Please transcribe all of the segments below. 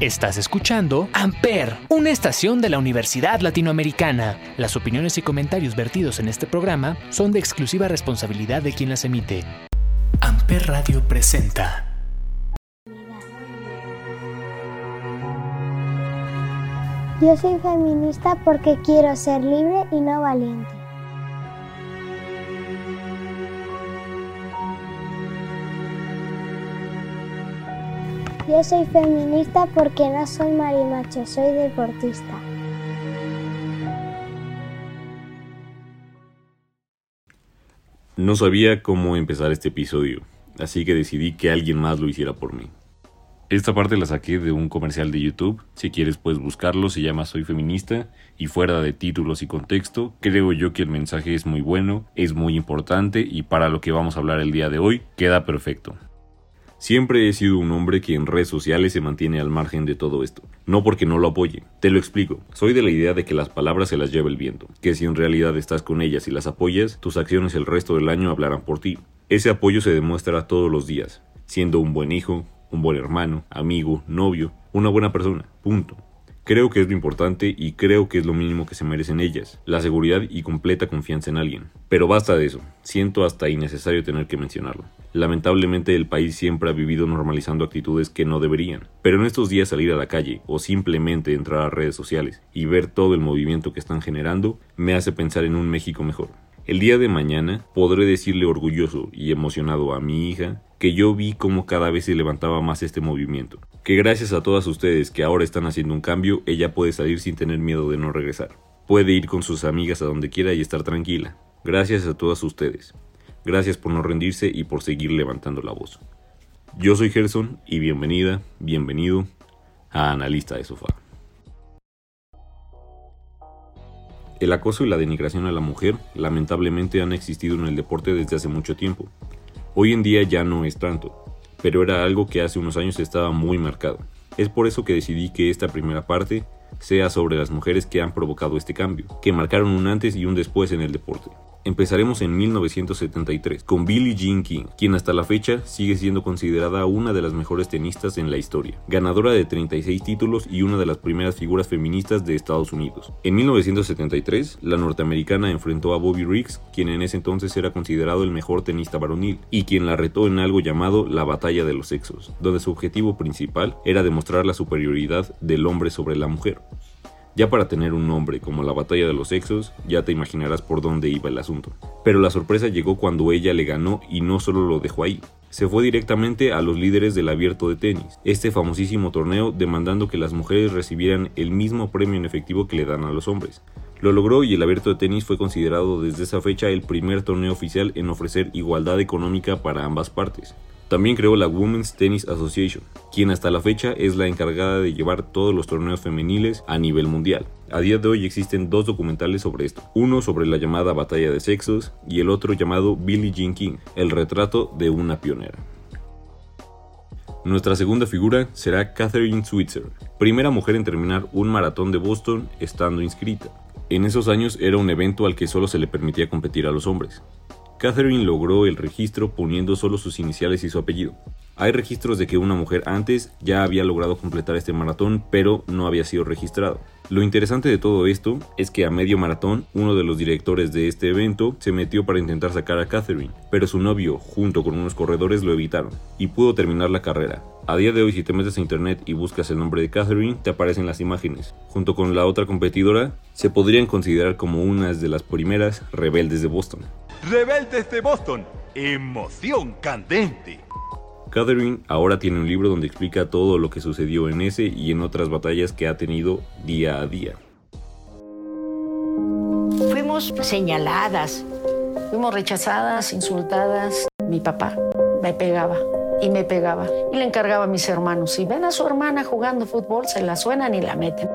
Estás escuchando Amper, una estación de la Universidad Latinoamericana. Las opiniones y comentarios vertidos en este programa son de exclusiva responsabilidad de quien las emite. Amper Radio presenta. Yo soy feminista porque quiero ser libre y no valiente. Yo soy feminista porque no soy marimacho, soy deportista. No sabía cómo empezar este episodio, así que decidí que alguien más lo hiciera por mí. Esta parte la saqué de un comercial de YouTube, si quieres puedes buscarlo, se llama Soy feminista y fuera de títulos y contexto, creo yo que el mensaje es muy bueno, es muy importante y para lo que vamos a hablar el día de hoy queda perfecto. Siempre he sido un hombre que en redes sociales se mantiene al margen de todo esto. No porque no lo apoye. Te lo explico. Soy de la idea de que las palabras se las lleva el viento. Que si en realidad estás con ellas y las apoyas, tus acciones el resto del año hablarán por ti. Ese apoyo se demuestra todos los días. Siendo un buen hijo, un buen hermano, amigo, novio, una buena persona. Punto. Creo que es lo importante y creo que es lo mínimo que se merecen ellas, la seguridad y completa confianza en alguien. Pero basta de eso, siento hasta innecesario tener que mencionarlo. Lamentablemente el país siempre ha vivido normalizando actitudes que no deberían, pero en estos días salir a la calle o simplemente entrar a redes sociales y ver todo el movimiento que están generando me hace pensar en un México mejor. El día de mañana podré decirle orgulloso y emocionado a mi hija que yo vi cómo cada vez se levantaba más este movimiento. Que gracias a todas ustedes que ahora están haciendo un cambio, ella puede salir sin tener miedo de no regresar. Puede ir con sus amigas a donde quiera y estar tranquila. Gracias a todas ustedes. Gracias por no rendirse y por seguir levantando la voz. Yo soy Gerson y bienvenida, bienvenido a Analista de Sofá. El acoso y la denigración a la mujer lamentablemente han existido en el deporte desde hace mucho tiempo. Hoy en día ya no es tanto, pero era algo que hace unos años estaba muy marcado. Es por eso que decidí que esta primera parte sea sobre las mujeres que han provocado este cambio, que marcaron un antes y un después en el deporte. Empezaremos en 1973 con Billie Jean King, quien hasta la fecha sigue siendo considerada una de las mejores tenistas en la historia, ganadora de 36 títulos y una de las primeras figuras feministas de Estados Unidos. En 1973, la norteamericana enfrentó a Bobby Riggs, quien en ese entonces era considerado el mejor tenista varonil, y quien la retó en algo llamado la batalla de los sexos, donde su objetivo principal era demostrar la superioridad del hombre sobre la mujer. Ya para tener un nombre como la batalla de los sexos, ya te imaginarás por dónde iba el asunto. Pero la sorpresa llegó cuando ella le ganó y no solo lo dejó ahí. Se fue directamente a los líderes del abierto de tenis, este famosísimo torneo demandando que las mujeres recibieran el mismo premio en efectivo que le dan a los hombres. Lo logró y el abierto de tenis fue considerado desde esa fecha el primer torneo oficial en ofrecer igualdad económica para ambas partes. También creó la Women's Tennis Association, quien hasta la fecha es la encargada de llevar todos los torneos femeniles a nivel mundial. A día de hoy existen dos documentales sobre esto, uno sobre la llamada batalla de sexos y el otro llamado Billie Jean King, el retrato de una pionera. Nuestra segunda figura será Catherine Switzer, primera mujer en terminar un maratón de Boston estando inscrita. En esos años era un evento al que solo se le permitía competir a los hombres. Catherine logró el registro poniendo solo sus iniciales y su apellido. Hay registros de que una mujer antes ya había logrado completar este maratón, pero no había sido registrado. Lo interesante de todo esto es que a medio maratón, uno de los directores de este evento se metió para intentar sacar a Catherine, pero su novio, junto con unos corredores, lo evitaron, y pudo terminar la carrera. A día de hoy, si te metes a internet y buscas el nombre de Catherine, te aparecen las imágenes. Junto con la otra competidora, se podrían considerar como unas de las primeras rebeldes de Boston. Rebeldes de Boston, emoción candente. Catherine ahora tiene un libro donde explica todo lo que sucedió en ese y en otras batallas que ha tenido día a día. Fuimos señaladas, fuimos rechazadas, insultadas. Mi papá me pegaba y me pegaba y le encargaba a mis hermanos. Si ven a su hermana jugando fútbol, se la suenan y la meten.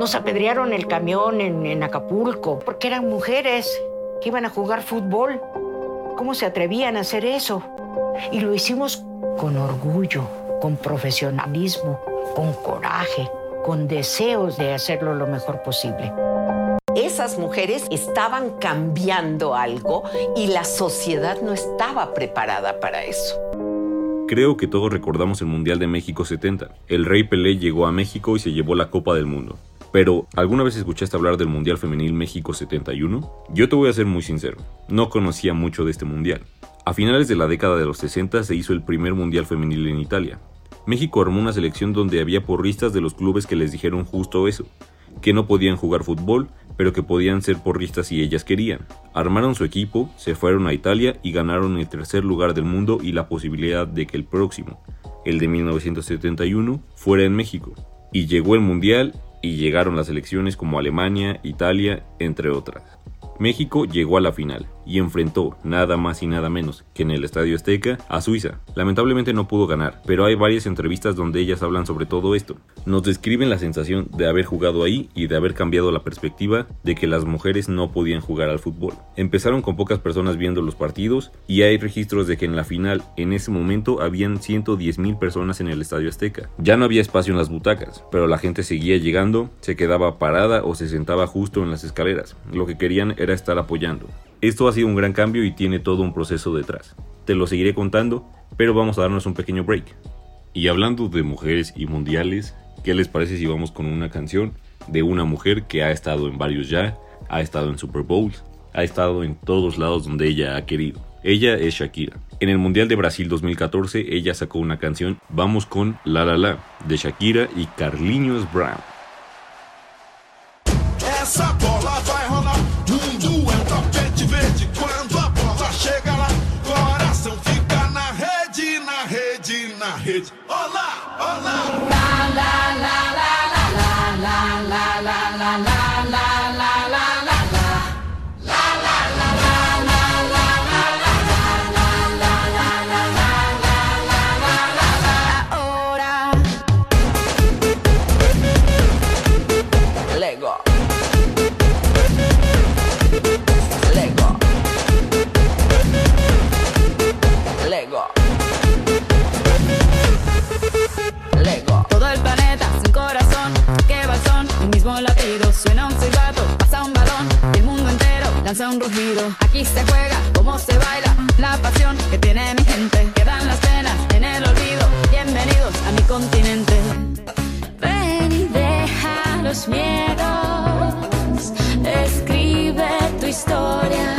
Nos apedrearon el camión en, en Acapulco porque eran mujeres que iban a jugar fútbol. ¿Cómo se atrevían a hacer eso? Y lo hicimos con orgullo, con profesionalismo, con coraje, con deseos de hacerlo lo mejor posible. Esas mujeres estaban cambiando algo y la sociedad no estaba preparada para eso. Creo que todos recordamos el Mundial de México 70. El Rey Pelé llegó a México y se llevó la Copa del Mundo. Pero, ¿alguna vez escuchaste hablar del Mundial Femenil México 71? Yo te voy a ser muy sincero, no conocía mucho de este Mundial. A finales de la década de los 60 se hizo el primer Mundial Femenil en Italia. México armó una selección donde había porristas de los clubes que les dijeron justo eso, que no podían jugar fútbol, pero que podían ser porristas si ellas querían. Armaron su equipo, se fueron a Italia y ganaron el tercer lugar del mundo y la posibilidad de que el próximo, el de 1971, fuera en México. Y llegó el Mundial y llegaron las selecciones como Alemania, Italia, entre otras. México llegó a la final y enfrentó nada más y nada menos que en el Estadio Azteca a Suiza. Lamentablemente no pudo ganar, pero hay varias entrevistas donde ellas hablan sobre todo esto. Nos describen la sensación de haber jugado ahí y de haber cambiado la perspectiva de que las mujeres no podían jugar al fútbol. Empezaron con pocas personas viendo los partidos y hay registros de que en la final en ese momento habían 110 mil personas en el Estadio Azteca. Ya no había espacio en las butacas, pero la gente seguía llegando, se quedaba parada o se sentaba justo en las escaleras. Lo que querían era estar apoyando. Esto ha sido un gran cambio y tiene todo un proceso detrás. Te lo seguiré contando, pero vamos a darnos un pequeño break. Y hablando de mujeres y mundiales, ¿qué les parece si vamos con una canción de una mujer que ha estado en varios ya, ha estado en Super Bowls, ha estado en todos lados donde ella ha querido? Ella es Shakira. En el Mundial de Brasil 2014, ella sacó una canción, vamos con La La La, de Shakira y Carlinhos Brown. Lanza un rugido. Aquí se juega, como se baila, la pasión que tiene mi gente, quedan las penas en el olvido. Bienvenidos a mi continente. Ven y deja los miedos, escribe tu historia.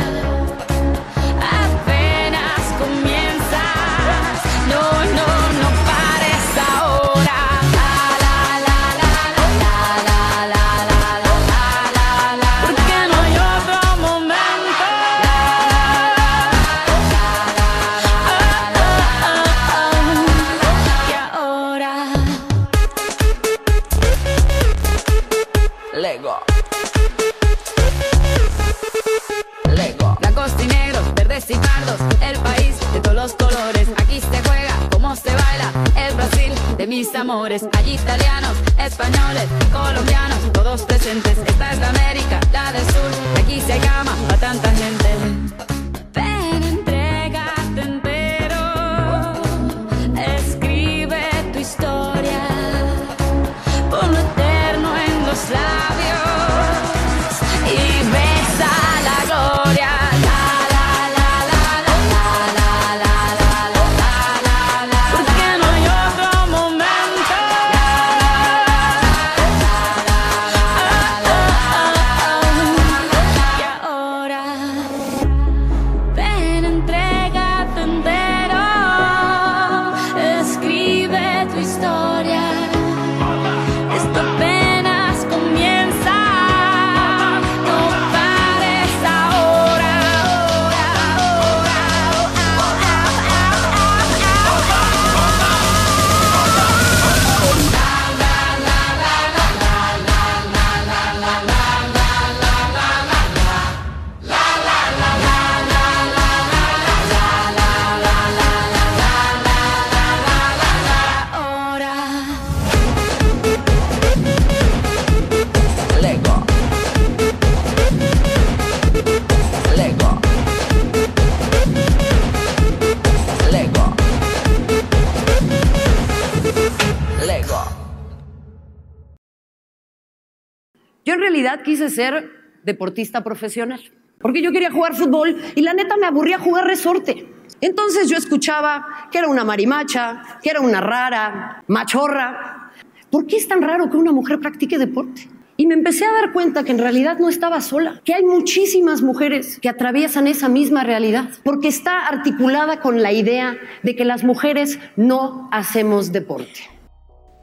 Realidad quise ser deportista profesional, porque yo quería jugar fútbol y la neta me aburría jugar resorte. Entonces yo escuchaba que era una marimacha, que era una rara, machorra. ¿Por qué es tan raro que una mujer practique deporte? Y me empecé a dar cuenta que en realidad no estaba sola, que hay muchísimas mujeres que atraviesan esa misma realidad, porque está articulada con la idea de que las mujeres no hacemos deporte.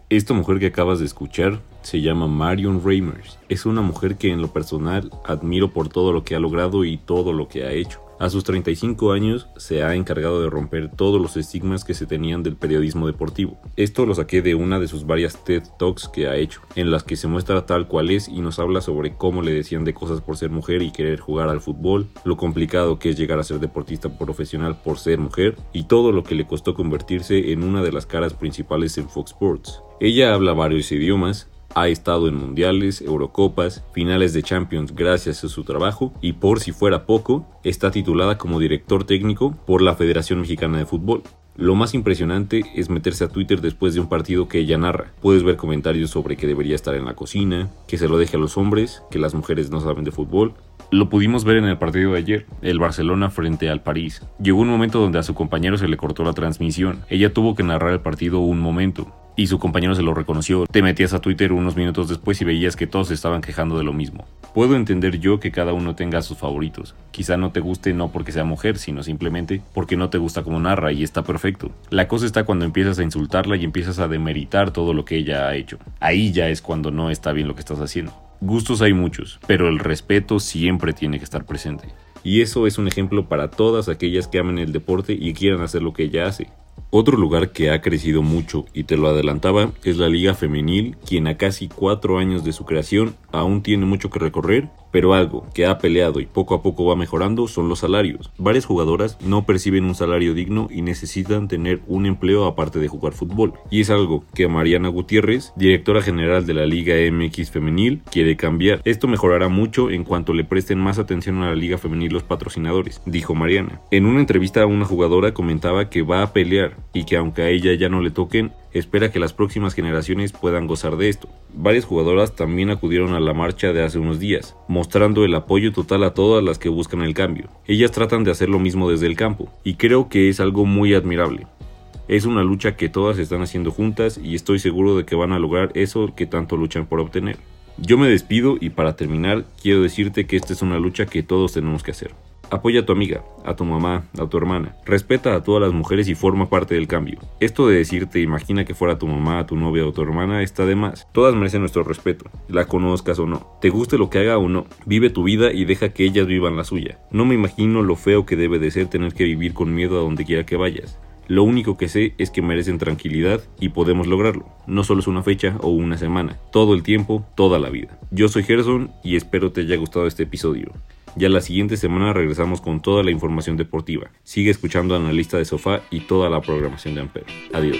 Esta mujer que acabas de escuchar se llama Marion Reimers. Es una mujer que en lo personal admiro por todo lo que ha logrado y todo lo que ha hecho. A sus 35 años se ha encargado de romper todos los estigmas que se tenían del periodismo deportivo. Esto lo saqué de una de sus varias TED Talks que ha hecho, en las que se muestra tal cual es y nos habla sobre cómo le decían de cosas por ser mujer y querer jugar al fútbol, lo complicado que es llegar a ser deportista profesional por ser mujer y todo lo que le costó convertirse en una de las caras principales en Fox Sports. Ella habla varios idiomas, ha estado en mundiales, Eurocopas, finales de Champions gracias a su trabajo y por si fuera poco, está titulada como director técnico por la Federación Mexicana de Fútbol. Lo más impresionante es meterse a Twitter después de un partido que ella narra. Puedes ver comentarios sobre que debería estar en la cocina, que se lo deje a los hombres, que las mujeres no saben de fútbol. Lo pudimos ver en el partido de ayer, el Barcelona frente al París. Llegó un momento donde a su compañero se le cortó la transmisión. Ella tuvo que narrar el partido un momento, y su compañero se lo reconoció. Te metías a Twitter unos minutos después y veías que todos estaban quejando de lo mismo. Puedo entender yo que cada uno tenga sus favoritos. Quizá no te guste no porque sea mujer, sino simplemente porque no te gusta como narra y está perfecto. La cosa está cuando empiezas a insultarla y empiezas a demeritar todo lo que ella ha hecho. Ahí ya es cuando no está bien lo que estás haciendo. Gustos hay muchos, pero el respeto siempre tiene que estar presente. Y eso es un ejemplo para todas aquellas que amen el deporte y quieran hacer lo que ella hace. Otro lugar que ha crecido mucho y te lo adelantaba es la Liga Femenil, quien a casi cuatro años de su creación aún tiene mucho que recorrer, pero algo que ha peleado y poco a poco va mejorando son los salarios. Varias jugadoras no perciben un salario digno y necesitan tener un empleo aparte de jugar fútbol. Y es algo que Mariana Gutiérrez, directora general de la Liga MX Femenil, quiere cambiar. Esto mejorará mucho en cuanto le presten más atención a la Liga Femenil los patrocinadores, dijo Mariana. En una entrevista a una jugadora comentaba que va a pelear y que aunque a ella ya no le toquen, espera que las próximas generaciones puedan gozar de esto. Varias jugadoras también acudieron a la marcha de hace unos días, mostrando el apoyo total a todas las que buscan el cambio. Ellas tratan de hacer lo mismo desde el campo, y creo que es algo muy admirable. Es una lucha que todas están haciendo juntas y estoy seguro de que van a lograr eso que tanto luchan por obtener. Yo me despido y para terminar quiero decirte que esta es una lucha que todos tenemos que hacer. Apoya a tu amiga, a tu mamá, a tu hermana. Respeta a todas las mujeres y forma parte del cambio. Esto de decirte imagina que fuera tu mamá, tu novia o tu hermana está de más. Todas merecen nuestro respeto, la conozcas o no. Te guste lo que haga o no. Vive tu vida y deja que ellas vivan la suya. No me imagino lo feo que debe de ser tener que vivir con miedo a donde quiera que vayas. Lo único que sé es que merecen tranquilidad y podemos lograrlo. No solo es una fecha o una semana, todo el tiempo, toda la vida. Yo soy Gerson y espero te haya gustado este episodio. Ya la siguiente semana regresamos con toda la información deportiva. Sigue escuchando Analista de Sofá y toda la programación de Amper. Adiós.